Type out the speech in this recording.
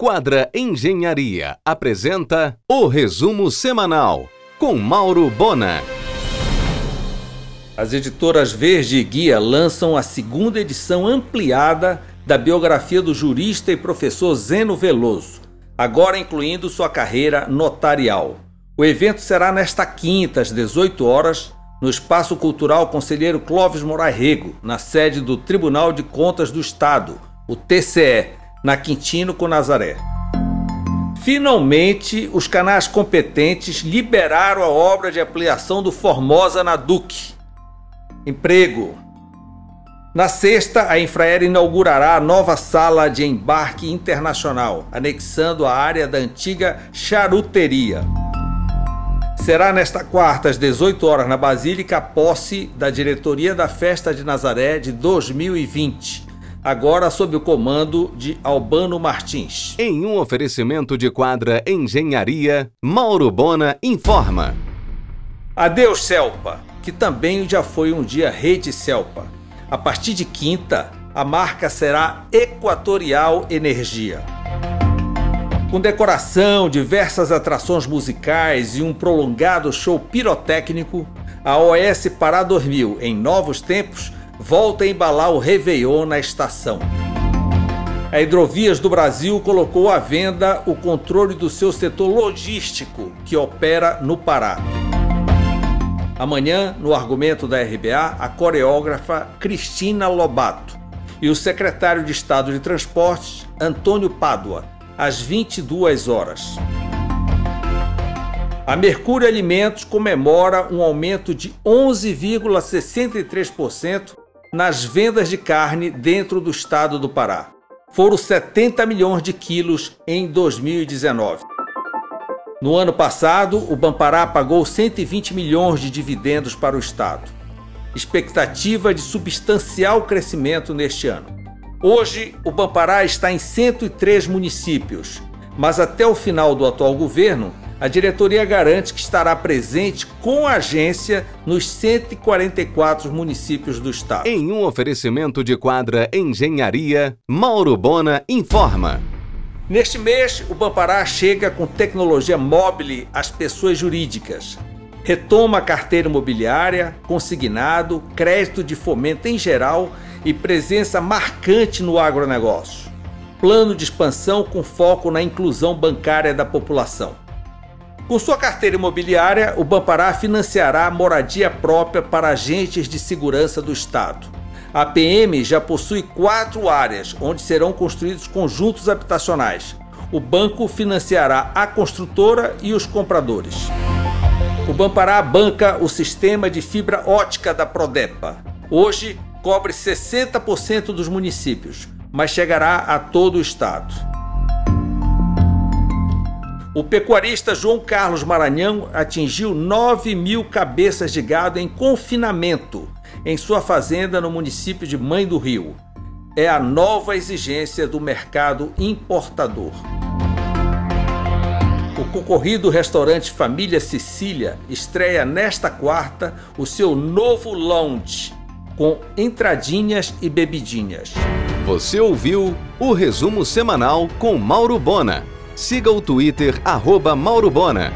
Quadra Engenharia apresenta o resumo semanal com Mauro Bona. As editoras Verde e Guia lançam a segunda edição ampliada da biografia do jurista e professor Zeno Veloso, agora incluindo sua carreira notarial. O evento será nesta quinta, às 18 horas, no Espaço Cultural Conselheiro Clóvis Moraes Rego, na sede do Tribunal de Contas do Estado, o TCE, na Quintino com Nazaré. Finalmente, os canais competentes liberaram a obra de ampliação do Formosa na Duque. Emprego. Na sexta, a Infraero inaugurará a nova sala de embarque internacional, anexando a área da antiga charuteria. Será nesta quarta, às 18 horas, na Basílica, a posse da diretoria da Festa de Nazaré de 2020 agora sob o comando de Albano Martins. Em um oferecimento de quadra Engenharia, Mauro Bona informa. Adeus, Celpa, que também já foi um dia Rede Celpa. A partir de quinta, a marca será Equatorial Energia. Com decoração, diversas atrações musicais e um prolongado show pirotécnico, a OS Pará dormiu em novos tempos volta a embalar o Réveillon na estação. A Hidrovias do Brasil colocou à venda o controle do seu setor logístico, que opera no Pará. Amanhã, no argumento da RBA, a coreógrafa Cristina Lobato e o secretário de Estado de Transportes, Antônio Pádua, às 22 horas. A Mercúrio Alimentos comemora um aumento de 11,63% nas vendas de carne dentro do estado do Pará. Foram 70 milhões de quilos em 2019. No ano passado, o Bampará pagou 120 milhões de dividendos para o estado. Expectativa de substancial crescimento neste ano. Hoje, o Bampará está em 103 municípios, mas até o final do atual governo, a diretoria garante que estará presente com a agência nos 144 municípios do estado. Em um oferecimento de quadra Engenharia, Mauro Bona informa. Neste mês, o Bampará chega com tecnologia móvel às pessoas jurídicas. Retoma a carteira imobiliária, consignado, crédito de fomento em geral e presença marcante no agronegócio. Plano de expansão com foco na inclusão bancária da população. Com sua carteira imobiliária, o Bampará financiará moradia própria para agentes de segurança do Estado. A PM já possui quatro áreas onde serão construídos conjuntos habitacionais. O banco financiará a construtora e os compradores. O Bampará banca o sistema de fibra ótica da Prodepa. Hoje, cobre 60% dos municípios, mas chegará a todo o estado. O pecuarista João Carlos Maranhão atingiu 9 mil cabeças de gado em confinamento em sua fazenda no município de Mãe do Rio. É a nova exigência do mercado importador. O concorrido restaurante Família Sicília estreia nesta quarta o seu novo lounge com entradinhas e bebidinhas. Você ouviu o resumo semanal com Mauro Bona Siga o Twitter, arroba Mauro Bona.